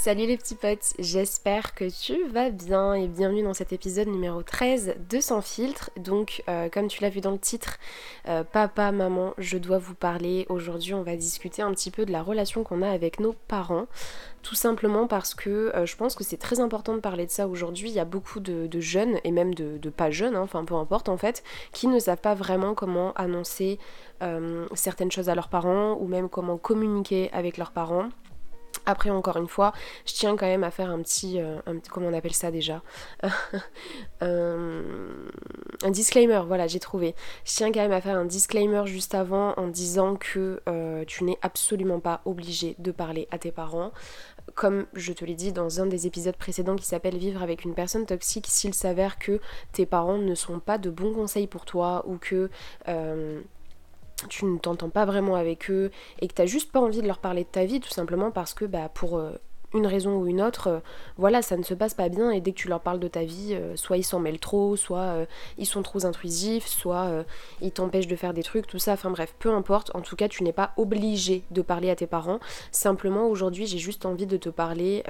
Salut les petits potes, j'espère que tu vas bien et bienvenue dans cet épisode numéro 13 de Sans filtre. Donc euh, comme tu l'as vu dans le titre, euh, papa, maman, je dois vous parler. Aujourd'hui on va discuter un petit peu de la relation qu'on a avec nos parents. Tout simplement parce que euh, je pense que c'est très important de parler de ça aujourd'hui. Il y a beaucoup de, jeunes et même de, pas jeunes, hein, enfin peu importe en fait, qui ne savent pas vraiment comment annoncer certaines choses à leurs parents ou même comment communiquer avec leurs parents. Après, encore une fois, je tiens quand même à faire un petit. Euh, comment on appelle ça déjà Un disclaimer, voilà, j'ai trouvé. Je tiens quand même à faire un disclaimer juste avant en disant que euh, tu n'es absolument pas obligé de parler à tes parents. Comme je te l'ai dit dans un des épisodes précédents qui s'appelle Vivre avec une personne toxique, s'il s'avère que tes parents ne sont pas de bons conseils pour toi ou que. Tu ne t'entends pas vraiment avec eux et que tu juste pas envie de leur parler de ta vie tout simplement parce que bah, pour euh, une raison ou une autre, euh, voilà, ça ne se passe pas bien et dès que tu leur parles de ta vie, euh, soit ils s'en mêlent trop, soit ils sont trop intrusifs, soit ils t'empêchent de faire des trucs, tout ça, enfin bref, peu importe, en tout cas tu n'es pas obligé de parler à tes parents, simplement aujourd'hui j'ai juste envie de te parler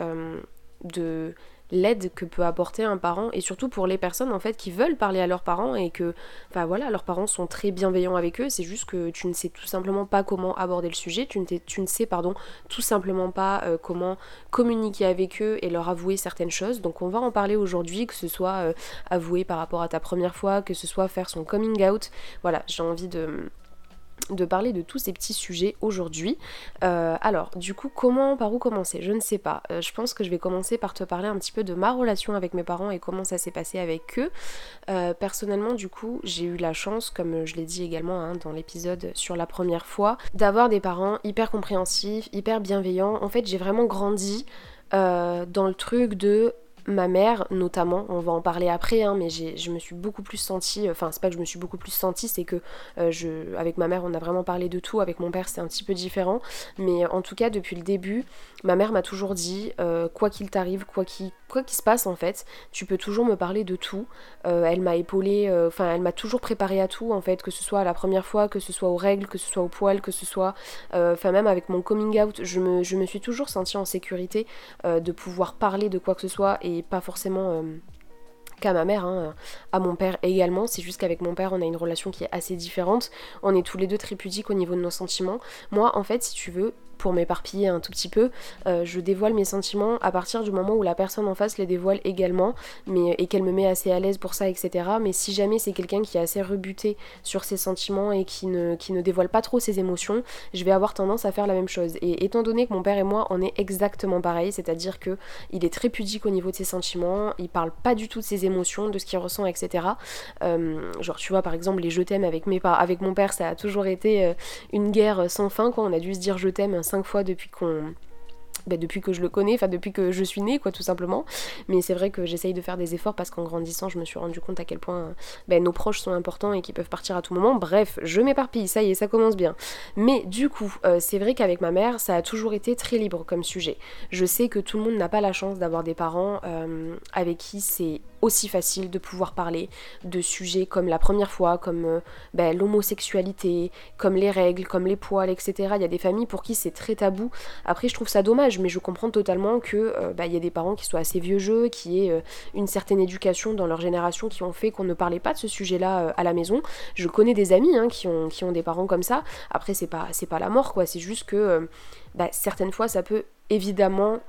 de l'aide que peut apporter un parent et surtout pour les personnes en fait qui veulent parler à leurs parents et que enfin voilà leurs parents sont très bienveillants avec eux. C'est juste que tu ne sais tout simplement pas comment aborder le sujet. Tu ne, tu sais pardon tout simplement pas euh, comment communiquer avec eux et leur avouer certaines choses. Donc on va en parler aujourd'hui que ce soit euh, avouer par rapport à ta première fois que ce soit faire son coming out. Voilà j'ai envie de de parler de tous ces petits sujets aujourd'hui. Euh, alors, du coup, comment, par où commencer? Je ne sais pas. Euh, je pense que je vais commencer par te parler un petit peu de ma relation avec mes parents et comment ça s'est passé avec eux. Euh, personnellement, du coup, j'ai eu la chance, comme je l'ai dit également hein, dans l'épisode sur la première fois, d'avoir des parents hyper compréhensifs, hyper bienveillants. En fait, j'ai vraiment grandi dans le truc de ma mère notamment, on va en parler après, hein, mais je me suis beaucoup plus sentie, enfin c'est pas que je me suis beaucoup plus sentie, c'est que euh, avec ma mère on a vraiment parlé de tout, avec mon père c'est un petit peu différent, mais en tout cas depuis le début, ma mère m'a toujours dit, euh, quoi qu'il t'arrive, quoi qu'il se passe en fait, tu peux toujours me parler de tout. Euh, elle m'a épaulée, enfin elle m'a toujours préparé à tout en fait, que ce soit la première fois, que ce soit aux règles, que ce soit au poil, que ce soit, enfin même avec mon coming out, je me, je me suis toujours sentie en sécurité de pouvoir parler de quoi que ce soit et pas forcément euh, qu'à ma mère, hein, à mon père également. C'est juste qu'avec mon père, on a une relation qui est assez différente. On est tous les deux très pudiques au niveau de nos sentiments. Moi, en fait, si tu veux, pour m'éparpiller un tout petit peu, euh, je dévoile mes sentiments à partir du moment où la personne en face les dévoile également, mais, et qu'elle me met assez à l'aise pour ça, etc. Mais si jamais c'est quelqu'un qui est assez rebuté sur ses sentiments et qui ne, qui ne dévoile pas trop ses émotions, je vais avoir tendance à faire la même chose. Et étant donné que mon père et moi, on est exactement pareil, c'est-à-dire que il est très pudique au niveau de ses sentiments, il parle pas du tout de ses émotions, de ce qu'il ressent, etc. Euh, genre, tu vois, par exemple, les je t'aime avec, mes avec mon père, ça a toujours été euh, une guerre sans fin, quand on a dû se dire je t'aime cinq fois depuis qu'on bah, depuis que je le connais, enfin depuis que je suis née, quoi, tout simplement. Mais c'est vrai que j'essaye de faire des efforts parce qu'en grandissant, je me suis rendu compte à quel point bah, nos proches sont importants et qu'ils peuvent partir à tout moment. Bref, je m'éparpille, ça y est, ça commence bien. Mais du coup, euh, c'est vrai qu'avec ma mère, ça a toujours été très libre comme sujet. Je sais que tout le monde n'a pas la chance d'avoir des parents euh, avec qui c'est aussi facile de pouvoir parler de sujets comme la première fois, comme euh, ben, l'homosexualité, comme les règles, comme les poils, etc. Il y a des familles pour qui c'est très tabou. Après, je trouve ça dommage, mais je comprends totalement que euh, il y a des parents qui soient assez vieux jeux, qui aient euh, une certaine éducation dans leur génération qui ont fait qu'on ne parlait pas de ce sujet-là à la maison. Je connais des amis hein, qui, ont, qui ont des parents comme ça. Après, c'est pas, pas la mort, quoi. C'est juste que ben, certaines fois, ça peut évidemment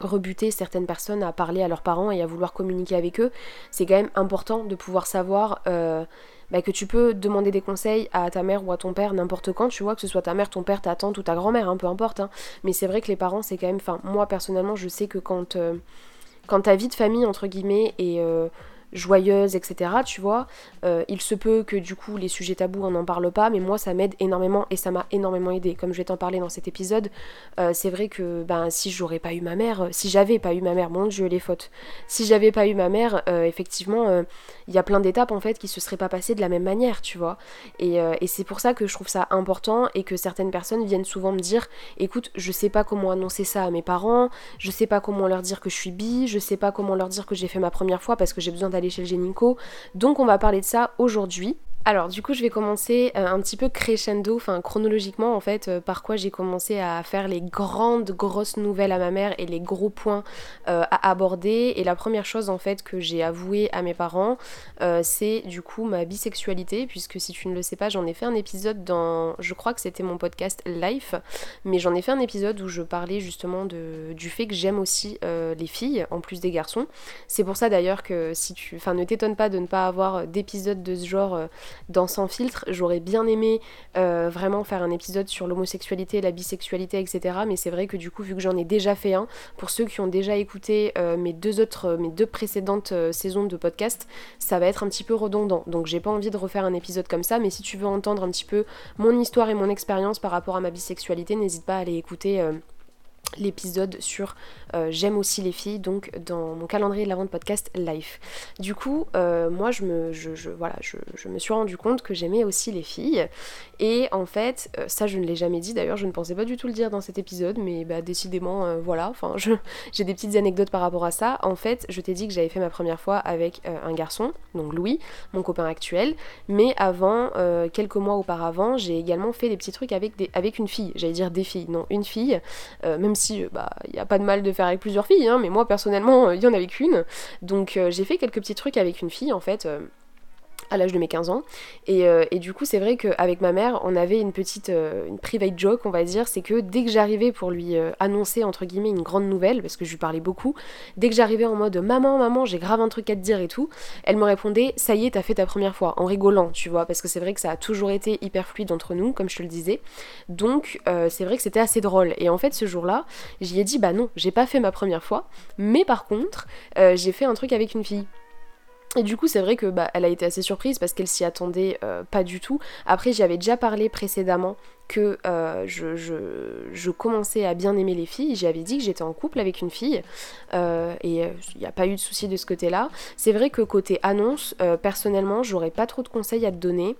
rebuter certaines personnes à parler à leurs parents et à vouloir communiquer avec eux, c'est quand même important de pouvoir savoir euh, bah, que tu peux demander des conseils à ta mère ou à ton père n'importe quand, tu vois, que ce soit ta mère, ton père, ta tante ou ta grand-mère, hein, peu importe. Hein. Mais c'est vrai que les parents, c'est quand même, enfin, moi personnellement, je sais que quand, euh, quand ta vie de famille, entre guillemets, est euh, joyeuse, etc. Tu vois, euh, il se peut que du coup les sujets tabous on n'en parle pas, mais moi ça m'aide énormément et ça m'a énormément aidé. Comme je vais t'en parler dans cet épisode, euh, c'est vrai que ben si j'aurais pas eu ma mère, euh, si j'avais pas eu ma mère, mon dieu les fautes. Si j'avais pas eu ma mère, effectivement, il y a plein d'étapes en fait qui se seraient pas passées de la même manière, tu vois. Et, c'est pour ça que je trouve ça important et que certaines personnes viennent souvent me dire, écoute, je sais pas comment annoncer ça à mes parents, je sais pas comment leur dire que je suis bi, je sais pas comment leur dire que j'ai fait ma première fois parce que j'ai besoin aller chez le génico. Donc on va parler de ça aujourd'hui. Alors du coup je vais commencer euh, un petit peu crescendo, enfin chronologiquement en fait, euh, par quoi j'ai commencé à faire les grandes grosses nouvelles à ma mère et les gros points euh, à aborder. Et la première chose en fait que j'ai avoué à mes parents, c'est du coup ma bisexualité, puisque si tu ne le sais pas, j'en ai fait un épisode dans, je crois que c'était mon podcast Life, mais j'en ai fait un épisode où je parlais justement du fait que j'aime aussi les filles en plus des garçons. C'est pour ça d'ailleurs que si tu, enfin ne t'étonne pas de ne pas avoir d'épisode de ce genre dans Sans filtre. J'aurais bien aimé euh, vraiment faire un épisode sur l'homosexualité, la bisexualité, etc. Mais c'est vrai que du coup, vu que j'en ai déjà fait un, pour ceux qui ont déjà écouté euh, mes deux autres, euh, mes deux précédentes saisons de podcast, ça va être un petit peu redondant. Donc j'ai pas envie de refaire un épisode comme ça. Mais si tu veux entendre un petit peu mon histoire et mon expérience par rapport à ma bisexualité, n'hésite pas à aller écouter l'épisode sur J'aime aussi les filles, donc dans mon calendrier de la vente podcast Life. Du coup, euh, moi je me, je, voilà, je, me suis rendu compte que j'aimais aussi les filles. Et en fait, euh, ça je ne l'ai jamais dit d'ailleurs, je ne pensais pas du tout le dire dans cet épisode, mais bah, décidément, voilà, enfin j'ai des petites anecdotes par rapport à ça. En fait, je t'ai dit que j'avais fait ma première fois avec un garçon, donc Louis, mon copain actuel, mais avant, quelques mois auparavant, j'ai également fait des petits trucs avec, des, avec une fille, j'allais dire des filles, non, une fille, même si euh, bah il n'y a pas de mal de avec plusieurs filles, hein, mais moi personnellement il y en avait qu'une. Donc euh, j'ai fait quelques petits trucs avec une fille en fait euh, à l'âge de mes 15 ans. Euh, et, du coup, c'est vrai qu'avec ma mère, on avait une petite euh, une private joke, on va dire, c'est que dès que j'arrivais pour lui euh, annoncer, entre guillemets, une grande nouvelle, parce que je lui parlais beaucoup, dès que j'arrivais en mode maman, maman, j'ai grave un truc à te dire et tout, elle me répondait ça y est, t'as fait ta première fois, en rigolant, tu vois, parce que c'est vrai que ça a toujours été hyper fluide entre nous, comme je te le disais. Donc, c'est vrai que c'était assez drôle. Et en fait, ce jour-là, j'y ai dit bah non, j'ai pas fait ma première fois, mais par contre, j'ai fait un truc avec une fille. Et du coup, c'est vrai que bah, elle a été assez surprise parce qu'elle s'y attendait euh, pas du tout. Après, j'y avais déjà parlé précédemment que euh, je, commençais à bien aimer les filles. J'avais dit que j'étais en couple avec une fille euh, et il n'y a pas eu de souci de ce côté-là. C'est vrai que côté annonce, personnellement, j'aurais pas trop de conseils à te donner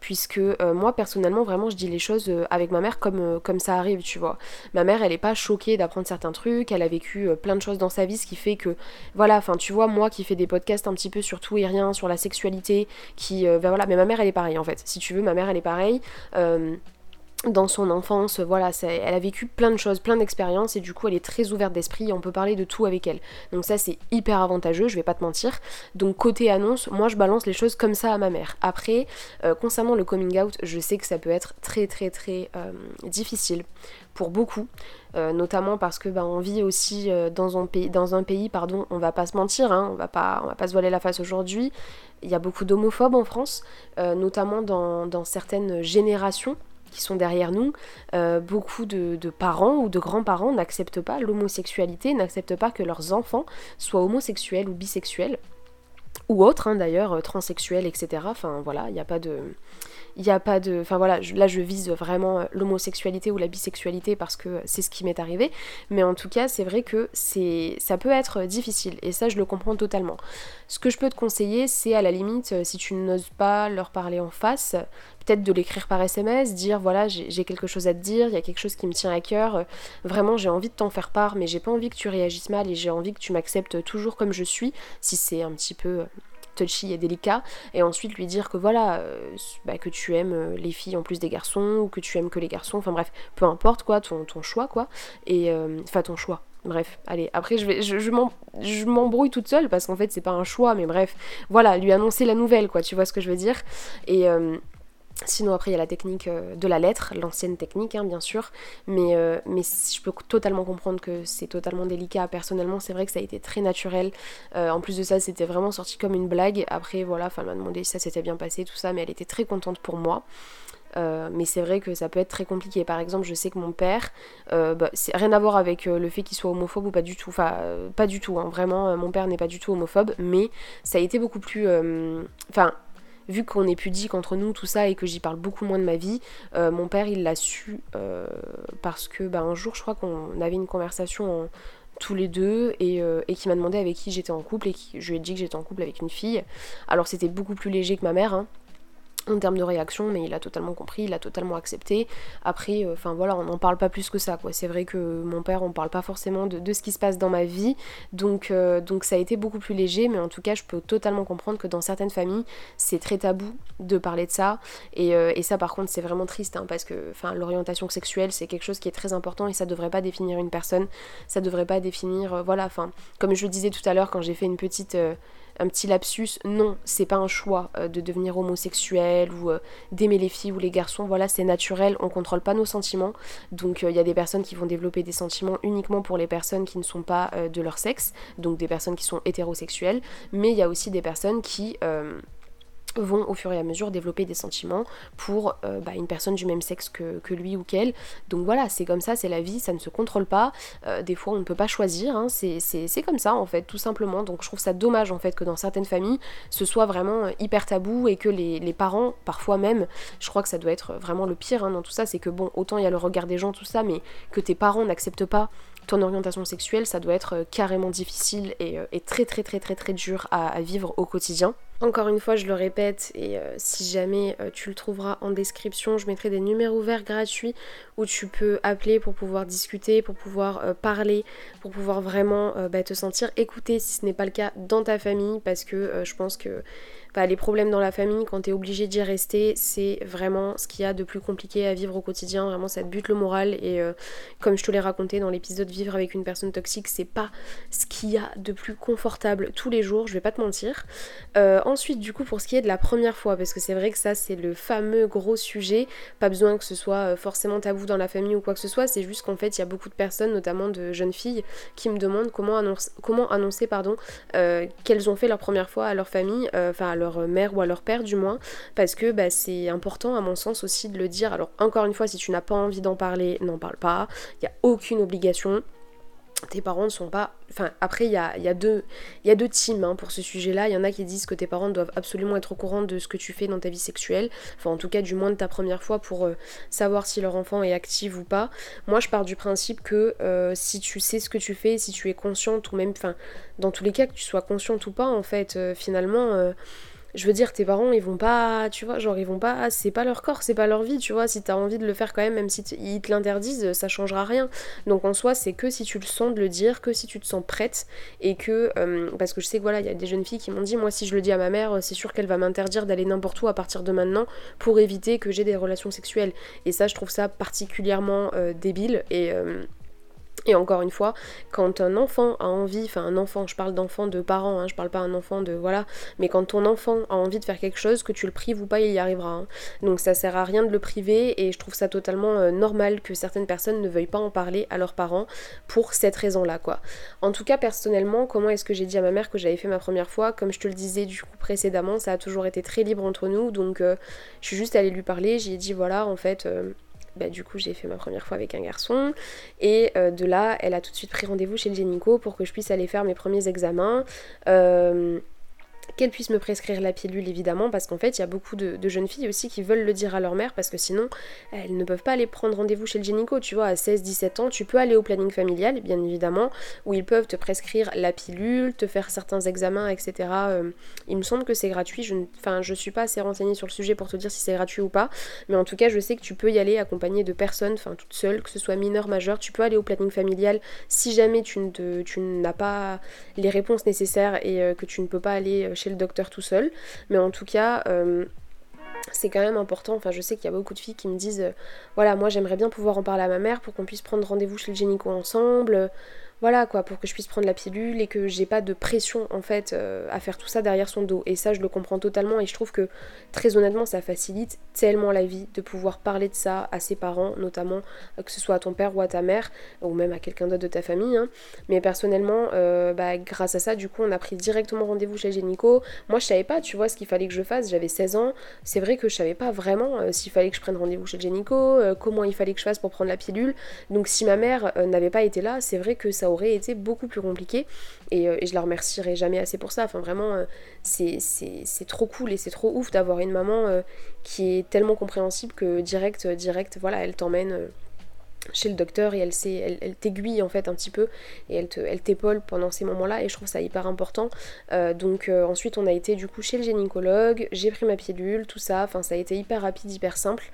puisque moi, personnellement, vraiment, je dis les choses avec ma mère comme, ça arrive, tu vois. Ma mère, elle est pas choquée d'apprendre certains trucs, elle a vécu plein de choses dans sa vie, ce qui fait que, voilà, enfin, tu vois, moi qui fais des podcasts un petit peu sur tout et rien, sur la sexualité, qui, ben voilà, mais ma mère, elle est pareille en fait. Si tu veux, ma mère, elle est pareille dans son enfance, voilà, elle a vécu plein de choses, plein d'expériences et du coup elle est très ouverte d'esprit on peut parler de tout avec elle. Donc ça c'est hyper avantageux, je vais pas te mentir. Donc côté annonce, moi je balance les choses comme ça à ma mère. Après, euh, concernant le coming out, je sais que ça peut être très très très euh, difficile pour beaucoup, euh, notamment parce que bah, on vit aussi dans, un pays, dans un pays, pardon, on va pas se mentir, hein, on va pas, on va pas se voiler la face aujourd'hui. Il y a beaucoup d'homophobes en France, notamment dans certaines générations qui sont derrière nous, euh, beaucoup de, parents ou de grands-parents n'acceptent pas l'homosexualité, n'acceptent pas que leurs enfants soient homosexuels ou bisexuels, ou autres hein, d'ailleurs, euh, transsexuels, etc. Enfin voilà, il n'y a pas de il n'y a pas de. Enfin voilà, là je vise vraiment euh, l'homosexualité ou la bisexualité parce que c'est ce qui m'est arrivé. Mais en tout cas, c'est vrai que ça peut être difficile et ça je le comprends totalement. Ce que je peux te conseiller, c'est à la limite, euh, si tu n'oses pas leur parler en face, peut-être de l'écrire par SMS, dire voilà, j'ai quelque chose à te dire, il y a quelque chose qui me tient à cœur, euh, vraiment j'ai envie de t'en faire part, mais j'ai pas envie que tu réagisses mal et j'ai envie que tu m'acceptes toujours comme je suis, si c'est un petit peu touchy et délicat, et ensuite lui dire que voilà, euh, bah, que tu aimes euh, les filles en plus des garçons, ou que tu aimes que les garçons, enfin bref, peu importe quoi, ton, ton choix quoi, et euh, enfin ton choix. Bref, allez, après je vais je, je m'embrouille toute seule parce qu'en fait c'est pas un choix, mais bref, voilà, lui annoncer la nouvelle quoi, tu vois ce que je veux dire. Et Sinon après il y a la technique euh, de la lettre, l'ancienne technique hein, bien sûr, mais, euh, je peux totalement comprendre que c'est totalement délicat. Personnellement c'est vrai que ça a été très naturel. Euh, en plus de ça c'était vraiment sorti comme une blague. Après voilà, elle m'a demandé si ça s'était bien passé, tout ça, mais elle était très contente pour moi. mais c'est vrai que ça peut être très compliqué. Par exemple, je sais que mon père, bah, c'est rien à voir avec le fait qu'il soit homophobe ou pas du tout. Enfin, pas du tout. Hein. Vraiment, mon père n'est pas du tout homophobe, mais ça a été beaucoup plus. Enfin, vu qu'on est pudique entre nous, tout ça, et que j'y parle beaucoup moins de ma vie, euh, mon père il l'a su euh, parce que bah, un jour je crois qu'on avait une conversation tous les deux euh, et, qui m'a demandé avec qui j'étais en couple et je lui ai dit que j'étais en couple avec une fille. Alors c'était beaucoup plus léger que ma mère, hein, en termes de réaction, mais il a totalement compris, il a totalement accepté. Après, euh, enfin voilà, on n'en parle pas plus que ça, quoi. C'est vrai que mon père, on parle pas forcément de, ce qui se passe dans ma vie, donc, euh, donc ça a été beaucoup plus léger, mais en tout cas, je peux totalement comprendre que dans certaines familles, c'est très tabou de parler de ça, et, euh, ça, par contre, c'est vraiment triste, hein, parce que, l'orientation sexuelle, c'est quelque chose qui est très important, et ça devrait pas définir une personne, ça devrait pas définir, voilà, enfin, comme je le disais tout à l'heure quand j'ai fait une petite un petit lapsus, non, c'est pas un choix euh, de devenir homosexuel ou euh, d'aimer les filles ou les garçons, voilà, c'est naturel, on contrôle pas nos sentiments. Donc euh, il y a des personnes qui vont développer des sentiments uniquement pour les personnes qui ne sont pas de leur sexe, donc des personnes qui sont hétérosexuelles, mais il y a aussi des personnes qui vont au fur et à mesure développer des sentiments pour euh, bah, une personne du même sexe que, lui ou qu'elle. Donc voilà, c'est comme ça, c'est la vie, ça ne se contrôle pas. Euh, des fois, on ne peut pas choisir, hein, c'est comme ça en fait, tout simplement. Donc je trouve ça dommage en fait que dans certaines familles, ce soit vraiment euh, hyper tabou et que les, parents, parfois même, je crois que ça doit être vraiment le pire hein, dans tout ça, c'est que bon, autant il y a le regard des gens, tout ça, mais que tes parents n'acceptent pas ton orientation sexuelle, ça doit être carrément difficile et, très très très très très dur à vivre au quotidien. Encore une fois, je le répète, et euh, si jamais euh, tu le trouveras en description, je mettrai des numéros verts gratuits où tu peux appeler pour pouvoir discuter, pour pouvoir euh, parler, pour pouvoir vraiment bah, te sentir écouté si ce n'est pas le cas dans ta famille, parce que je pense que les problèmes dans la famille, quand tu es obligé d'y rester, c'est vraiment ce qu'il y a de plus compliqué à vivre au quotidien. Vraiment, ça te bute le moral. Et euh, comme je te l'ai raconté dans l'épisode Vivre avec une personne toxique, c'est pas ce qu'il y a de plus confortable tous les jours, je vais pas te mentir. Euh, ensuite, du coup, pour ce qui est de la première fois, parce que c'est vrai que ça, c'est le fameux gros sujet. Pas besoin que ce soit euh, forcément tabou dans la famille ou quoi que ce soit. C'est juste qu'en fait, il y a beaucoup de personnes, notamment de jeunes filles, qui me demandent comment, annoncer, pardon, qu'elles ont fait leur première fois à leur famille, enfin leur mère ou à leur père du moins, parce que bah, c'est important à mon sens aussi de le dire. Alors encore une fois, si tu n'as pas envie d'en parler, n'en parle pas, il n'y a aucune obligation tes parents ne sont pas. Enfin, après, il y a, y, a deux, y a deux teams hein, pour ce sujet-là. Il y en a qui disent que tes parents doivent absolument être au courant de ce que tu fais dans ta vie sexuelle. Enfin, en tout cas, du moins de ta première fois pour euh, savoir si leur enfant est actif ou pas. Moi, je pars du principe que euh, si tu sais ce que tu fais, si tu es consciente ou même. Enfin, dans tous les cas, que tu sois consciente ou pas, en fait, euh, finalement je veux dire, tes parents, ils vont pas, tu vois, genre, ils vont pas, c'est pas leur corps, c'est pas leur vie, tu vois, si t'as envie de le faire quand même, même si ils te l'interdisent, ça changera rien. Donc en soi, c'est que si tu le sens de le dire, que si tu te sens prête, et que, euh, parce que je sais que voilà, il y a des jeunes filles qui m'ont dit, moi, si je le dis à ma mère, c'est sûr qu'elle va m'interdire d'aller n'importe où à partir de maintenant pour éviter que j'ai des relations sexuelles. Et ça, je trouve ça particulièrement euh, débile, et. Euh, et encore une fois, quand un enfant a envie, enfin un enfant, je parle d'enfant de parents, hein, je parle pas un enfant de voilà, mais quand ton enfant a envie de faire quelque chose, que tu le prives ou pas, il y arrivera. Hein. Donc ça sert à rien de le priver et je trouve ça totalement euh, normal que certaines personnes ne veuillent pas en parler à leurs parents pour cette raison-là, quoi. En tout cas, personnellement, comment est-ce que j'ai dit à ma mère que j'avais fait ma première fois? Comme je te le disais du coup précédemment, ça a toujours été très libre entre nous, donc euh, je suis juste allée lui parler, j'ai dit voilà, en fait. Euh, bah, du coup j'ai fait ma première fois avec un garçon et euh, de là elle a tout de suite pris rendez-vous chez le gynéco pour que je puisse aller faire mes premiers examens. Euh, qu'elle puisse me prescrire la pilule évidemment parce qu'en fait il y a beaucoup de, jeunes filles aussi qui veulent le dire à leur mère parce que sinon elles ne peuvent pas aller prendre rendez-vous chez le gynéco tu vois à 16-17 ans tu peux aller au planning familial bien évidemment où ils peuvent te prescrire la pilule te faire certains examens etc euh, il me semble que c'est gratuit je ne suis pas assez renseignée sur le sujet pour te dire si c'est gratuit ou pas mais en tout cas je sais que tu peux y aller accompagné de personnes enfin toute seule que ce soit mineur majeur tu peux aller au planning familial si jamais tu n'as pas les réponses nécessaires et euh, que tu ne peux pas aller euh, chez le docteur tout seul. Mais en tout cas, euh, c'est quand même important. Enfin, je sais qu'il y a beaucoup de filles qui me disent euh, voilà, moi j'aimerais bien pouvoir en parler à ma mère pour qu'on puisse prendre rendez-vous chez le gynéco ensemble voilà quoi, pour que je puisse prendre la pilule et que j'ai pas de pression en fait euh, à faire tout ça derrière son dos. Et ça, je le comprends totalement et je trouve que très honnêtement, ça facilite tellement la vie de pouvoir parler de ça à ses parents, notamment euh, que ce soit à ton père ou à ta mère ou même à quelqu'un d'autre de ta famille. Hein. Mais personnellement, euh, bah, grâce à ça, du coup, on a pris directement rendez-vous chez Génico. Moi, je savais pas, tu vois, ce qu'il fallait que je fasse. J'avais 16 ans. C'est vrai que je savais pas vraiment s'il fallait que je prenne rendez-vous chez Génico, comment il fallait que je fasse pour prendre la pilule. Donc, si ma mère n'avait pas été là, c'est vrai que ça aurait été beaucoup plus compliqué euh, et, je la remercierai jamais assez pour ça. Enfin vraiment euh, c'est trop cool et c'est trop ouf d'avoir une maman euh, qui est tellement compréhensible que direct, direct, voilà, elle t'emmène chez le docteur et elle, elle, elle t'aiguille en fait un petit peu et elle, t'épaule pendant ces moments-là et je trouve ça hyper important. Euh, donc euh, ensuite on a été du coup chez le gynécologue, j'ai pris ma pilule, tout ça, enfin ça a été hyper rapide, hyper simple.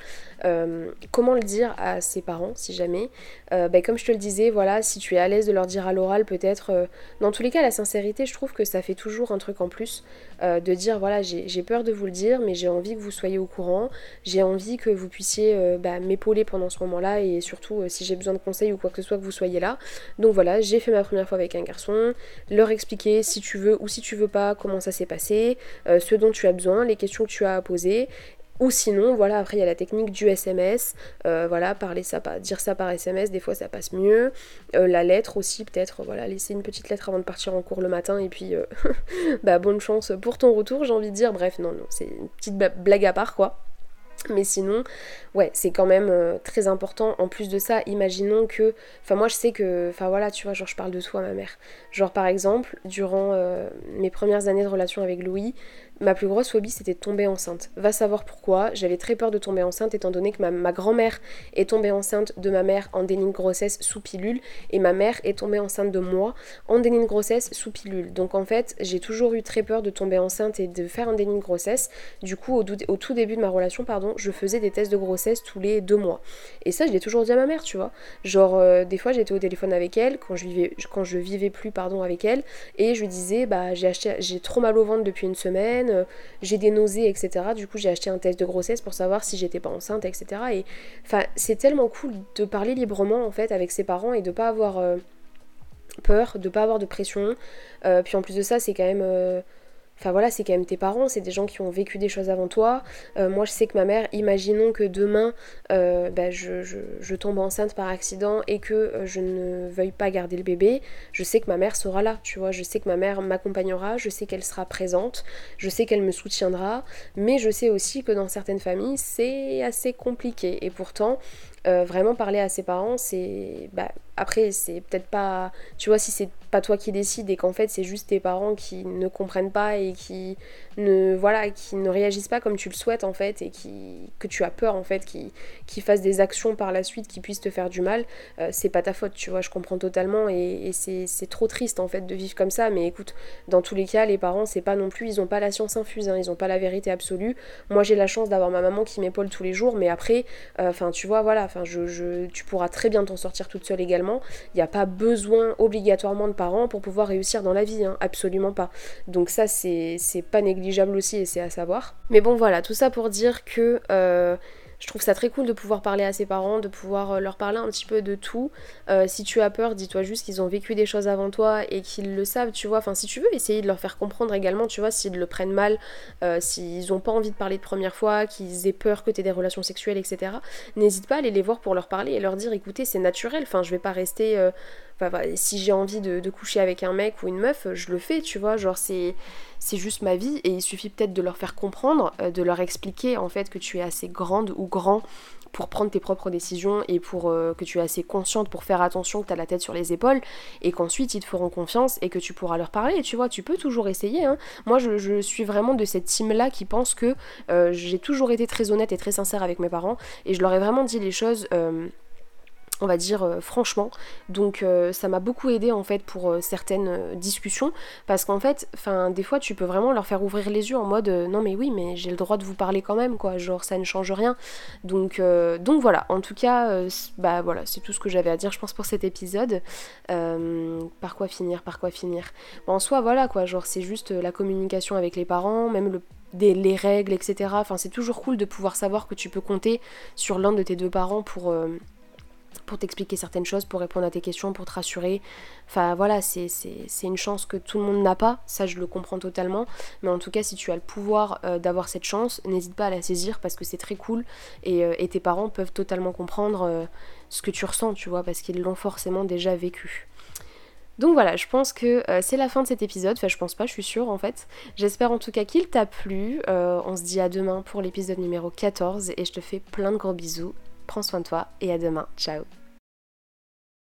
Euh, comment le dire à ses parents si jamais? Bah, Comme je te le disais, voilà, si tu es à l'aise de leur dire à l'oral peut-être, dans tous les cas la sincérité je trouve que ça fait toujours un truc en plus de dire voilà j'ai peur de vous le dire mais j'ai envie que vous soyez au courant, j'ai envie que vous puissiez bah, m'épauler pendant ce moment-là et surtout si j'ai besoin de conseils ou quoi que ce soit que vous soyez là. Donc voilà, j'ai fait ma première fois avec un garçon, leur expliquer si tu veux ou si tu veux pas comment ça s'est passé, euh, ce dont tu as besoin, les questions que tu as à poser. Ou sinon, voilà, après il y a la technique du SMS, euh, voilà, parler ça, dire ça par SMS, des fois ça passe mieux. Euh, la lettre aussi, peut-être, voilà, laisser une petite lettre avant de partir en cours le matin et puis, bah bonne chance pour ton retour, j'ai envie de dire. Bref, non, non, c'est une petite blague à part, quoi. Mais sinon, ouais, c'est quand même euh, très important. En plus de ça, imaginons que. Enfin, moi, je sais que. Enfin, voilà, tu vois, genre, je parle de toi, ma mère. Genre, par exemple, durant euh, mes premières années de relation avec Louis, ma plus grosse phobie c'était de tomber enceinte. Va savoir pourquoi, j'avais très peur de tomber enceinte étant donné que ma, grand-mère est tombée enceinte de ma mère en déni de grossesse sous pilule et ma mère est tombée enceinte de moi en déni de grossesse sous pilule. Donc en fait j'ai toujours eu très peur de tomber enceinte et de faire un déni de grossesse. Du coup au, tout début de ma relation pardon je faisais des tests de grossesse tous les deux mois. Et ça je l'ai toujours dit à ma mère tu vois. Genre euh, des fois j'étais au téléphone avec elle quand je vivais, vivais plus pardon avec elle et je disais bah j'ai j'ai trop mal au ventre depuis une semaine euh, j'ai des nausées, etc. Du coup, j'ai acheté un test de grossesse pour savoir si j'étais pas enceinte, etc. Et enfin, c'est tellement cool de parler librement en fait avec ses parents et de pas avoir euh, peur, de pas avoir de pression. Euh, puis en plus de ça, c'est quand même Enfin voilà, c'est quand même tes parents, c'est des gens qui ont vécu des choses avant toi. Euh, moi, je sais que ma mère, imaginons que demain, euh, bah, je, tombe enceinte par accident et que euh, je ne veuille pas garder le bébé, je sais que ma mère sera là, tu vois. Je sais que ma mère m'accompagnera, je sais qu'elle sera présente, je sais qu'elle me soutiendra, mais je sais aussi que dans certaines familles, c'est assez compliqué. Et pourtant, vraiment parler à ses parents, c'est... Bah, après, c'est peut-être pas... Tu vois, si c'est pas toi qui décides et qu'en fait c'est juste tes parents qui ne comprennent pas et qui ne voilà qui ne réagissent pas comme tu le souhaites en fait et qui que tu as peur en fait qui, qui fassent des actions par la suite qui puissent te faire du mal euh, c'est pas ta faute tu vois je comprends totalement et, c'est trop triste en fait de vivre comme ça. Mais écoute dans tous les cas les parents c'est pas non plus ils ont pas la science infuse hein, ils ont pas la vérité absolue. Moi j'ai la chance d'avoir ma maman qui m'épaule tous les jours mais après euh, enfin tu vois voilà enfin tu pourras très bien t'en sortir toute seule également. Il n'y a pas besoin obligatoirement de parents pour pouvoir réussir dans la vie hein, absolument pas donc ça c'est pas négligé aussi et c'est à savoir. Mais bon voilà, tout ça pour dire que euh, je trouve ça très cool de pouvoir parler à ses parents, de pouvoir euh, leur parler un petit peu de tout. Euh, si tu as peur, dis-toi juste qu'ils ont vécu des choses avant toi et qu'ils le savent, tu vois. Enfin, si tu veux essayer de leur faire comprendre également, tu vois, s'ils le prennent mal, s'ils ont pas envie de parler de première fois, qu'ils aient peur que tu aies des relations sexuelles, etc. N'hésite pas à aller les voir pour leur parler et leur dire écoutez, c'est naturel, enfin, je vais pas rester si j'ai envie de, coucher avec un mec ou une meuf, je le fais, tu vois. Genre, c'est, c'est juste ma vie et il suffit peut-être de leur faire comprendre, euh, de leur expliquer en fait que tu es assez grande ou grand pour prendre tes propres décisions et pour euh, que tu es assez consciente pour faire attention que tu as la tête sur les épaules et qu'ensuite ils te feront confiance et que tu pourras leur parler. Tu vois, tu peux toujours essayer. Hein. Moi, je, suis vraiment de cette team-là qui pense que euh, j'ai toujours été très honnête et très sincère avec mes parents et je leur ai vraiment dit les choses on va dire euh, franchement. Donc euh, ça m'a beaucoup aidé en fait pour euh, certaines discussions parce qu'en fait, enfin des fois tu peux vraiment leur faire ouvrir les yeux en mode non mais oui mais j'ai le droit de vous parler quand même quoi, genre ça ne change rien. Donc donc voilà, en tout cas bah voilà, c'est tout ce que j'avais à dire je pense pour cet épisode. par quoi finir, par quoi finir. en soi voilà quoi, genre c'est juste la communication avec les parents, même le les règles, etc. Enfin, c'est toujours cool de pouvoir savoir que tu peux compter sur l'un de tes deux parents pour, pour t'expliquer certaines choses, pour répondre à tes questions, pour te rassurer. Enfin voilà, c'est une chance que tout le monde n'a pas, ça je le comprends totalement. Mais en tout cas, si tu as le pouvoir euh, d'avoir cette chance, n'hésite pas à la saisir parce que c'est très cool et, euh, tes parents peuvent totalement comprendre euh, ce que tu ressens, tu vois, parce qu'ils l'ont forcément déjà vécu. Donc voilà, je pense que c'est la fin de cet épisode. Enfin, je pense pas, je suis sûre en fait. J'espère en tout cas qu'il t'a plu. on se dit à demain pour l'épisode numéro 14 et je te fais plein de gros bisous. Prends soin de toi et à demain. Ciao